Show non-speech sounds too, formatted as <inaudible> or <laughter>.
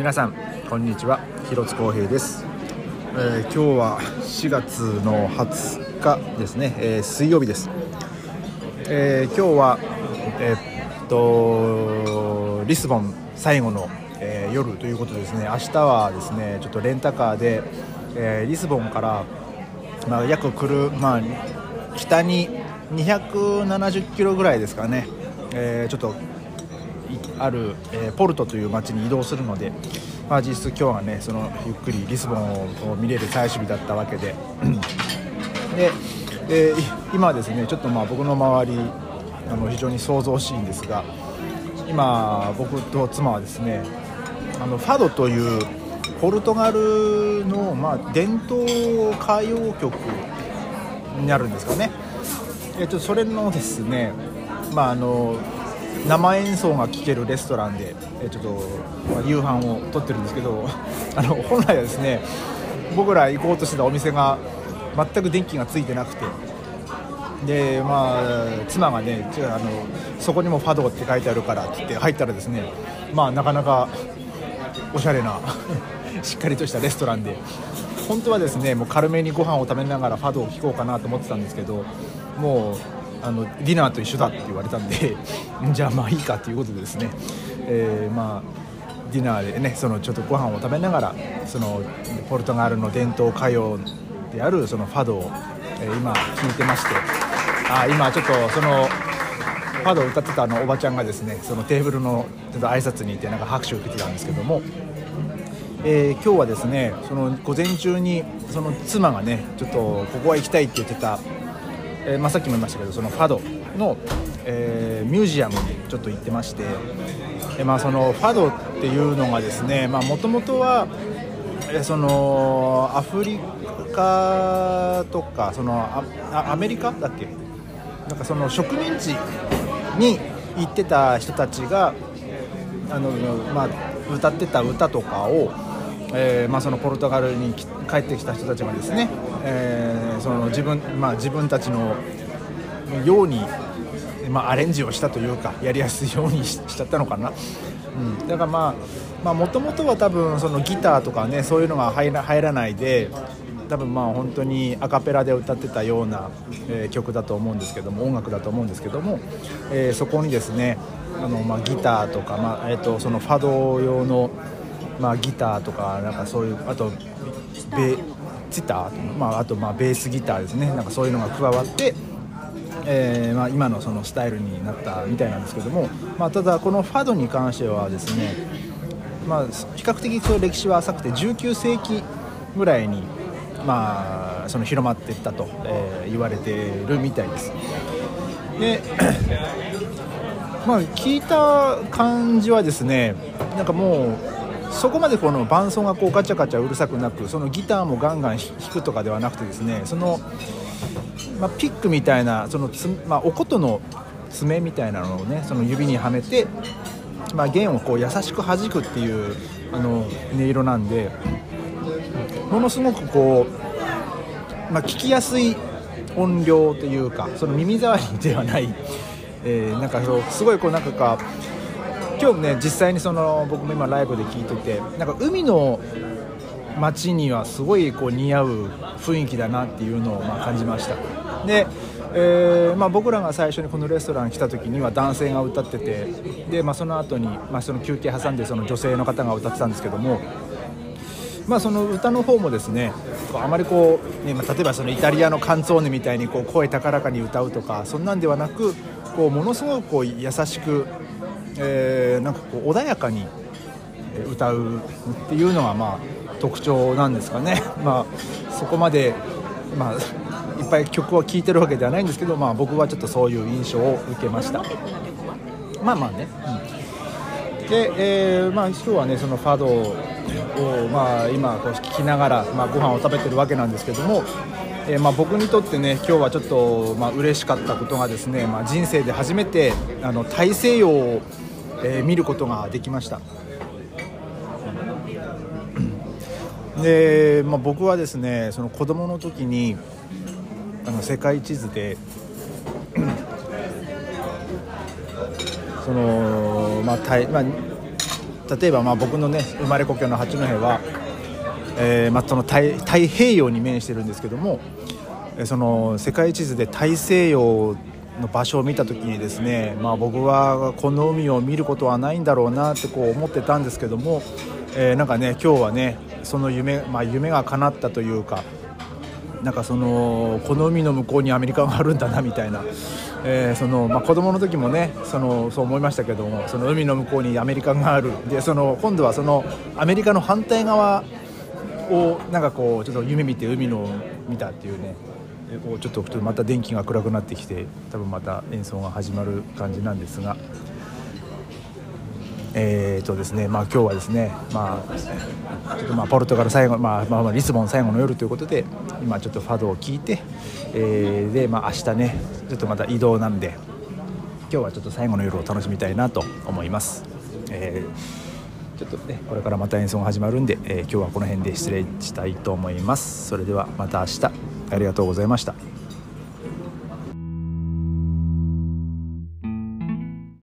皆さんこんにちは。広津光平です、えー今日は4月の20日ですね、えー水曜日です、えー今日はえーっとリスボン最後の、えー夜ということですね。明日はですねちょっとレンタカーで、えーリスボンから、まあ、約来る、まあ、北に270キロぐらいですかね、えーちょっとある、えーポルトという町に移動するので、まあ、実質今日はねそのゆっくりリスボンを見れる最終日だったわけで。<clears throat> で、えー今ですねちょっとまあ僕の周りあの非常に想像しいんですが今僕と妻はですねあのファドというポルトガルの、まあ、伝統歌謡曲になるんですかね、えっとそれのですね、まあ、あの生演奏が聴けるレストランで、えちょっと、ま夕飯をとってるんですけど <laughs> あの本来はですね僕ら行こうとしてたお店が全く電気がついてなくてでまあ妻がねあのそこにもファドって書いてあるからって言って入ったらですねまあなかなかおしゃれな <laughs> しっかりとしたレストランで本当はですねもう軽めにご飯を食べながらファドを聴こうかなと思ってたんですけどもうあのディナーと一緒だって言われたんで <laughs> じゃあまあいいかということでですね、えーまあディナーでねそのちょっとご飯を食べながらそのポルトガルの伝統歌謡であるそのファドを、えー今聴いてましてあ今ちょっとそのファドを歌ってたあのおばちゃんがですねそのテーブルのちょっと挨拶に行ってなんか拍手を受けてたんですけども、えー今日はですねその午前中にその妻がねちょっとここは行きたいって言ってた、えーまあ、さっきも言いましたけどそのファドの、えーミュージアムにちょっと行ってまして、えまあ、そのファドっていうのがですねもともとはえそのアフリカとかそのアメリカだっけ？なんかその植民地に行ってた人たちがあの、まあ、歌ってた歌とかを、えーまあ、そのポルトガルに帰ってきた人たちがですね、えーその自分まあ、自分たちのように、まあ、アレンジをしたというかやりやすいようにししちゃったのかな、うん、だからまあもともとは多分そのギターとかねそういうのが入ら入らないで多分まあ本当にアカペラで歌ってたような、えー曲だと思うんですけども音楽だと思うんですけども、えーそこにですねあの、まあ、ギターとか、まあえー、とそのファド用の、まあ、ギターとかなんかそういうあとベチター？と、まあ、あとまあベースギターですねなんかそういうのが加わって。えーまあ、今のそのスタイルになったみたいなんですけども、まあ、ただこのファドに関してはですね、まあ、比較的その歴史は浅くて19世紀ぐらいに、まあ、その広まっていったと、えー言われているみたいですでまあ聞いた感じはですねなんかもうそこまでこの伴奏がこうガチャガチャうるさくなくそのギターもガンガン弾くとかではなくてですねそのまあ、ピックみたいなそのつ、まあ、お琴の爪みたいなのをねその指にはめて、まあ、弦をこう優しく弾くっていうあの音色なんでものすごくこう、まあ、聞きやすい音量というかその耳障りではない、えーなんかそうすごいこうなんかか今日ね実際にその僕も今ライブで聞いててなんか海の街にはすごいこう似合う雰囲気だなっていうのをま感じました。で、えーまあ、僕らが最初にこのレストラン来た時には男性が歌っててで、まあ、その後に、まあ、その休憩挟んでその女性の方が歌ってたんですけどもまあ、その歌の方もですねあまりこう、ねま例えばそのイタリアのカンツォーネみたいにこう声高らかに歌うとかそんなんではなくこうものすごくこう優しく、えーなんかこう穏やかに歌うっていうのがまあ特徴なんですかね、<laughs> まあ、そこまで、まあ、いっぱい曲を聴いてるわけではないんですけど、まあ、僕はちょっとそういう印象を受けました。まあまあね、うん。で、えーまあ、今日はねそのファドを、まあ、今こう聴きながら、まあ、ご飯を食べてるわけなんですけども、えーまあ、僕にとってね今日はちょっと、まあ嬉しかったことがですね、まあ、人生で初めてあの大西洋を、えー見ることができました。で、まあ、僕はですねその子供の時にあの世界地図でそのまあ、たいまあ、例えばまあ僕のね生まれ故郷の八戸は、えーまあ、その太太平洋に面してるんですけどもえその世界地図で大西洋の場所を見た時にですね、まあ、僕はこの海を見ることはないんだろうなってこう思ってたんですけども、えーなんかね今日はねその夢,、まあ、夢が叶ったというかなんかそのこの海の向こうにアメリカがあるんだなみたいな、えーそのまあ、子供の時もねそのそう思いましたけどもその海の向こうにアメリカがある。でその今度はそのアメリカの反対側をなんかこうちょっと夢見て海の見たっていうね。こうちょっとちょっとまた電気が暗くなってきて多分また演奏が始まる感じなんですが。えーとですねまあ、今日はですね、まあ、ちょっとまあポルトガル最後、まあまあ、まあリスボン最後の夜ということで今ちょっとファドを聞いて、えーで、まあ、明日ねちょっとまた移動なんで今日はちょっと最後の夜を楽しみたいなと思います。えーちょっとねこれからまた演奏が始まるんで、えー今日はこの辺で失礼したいと思います。それではまた明日ありがとうございました。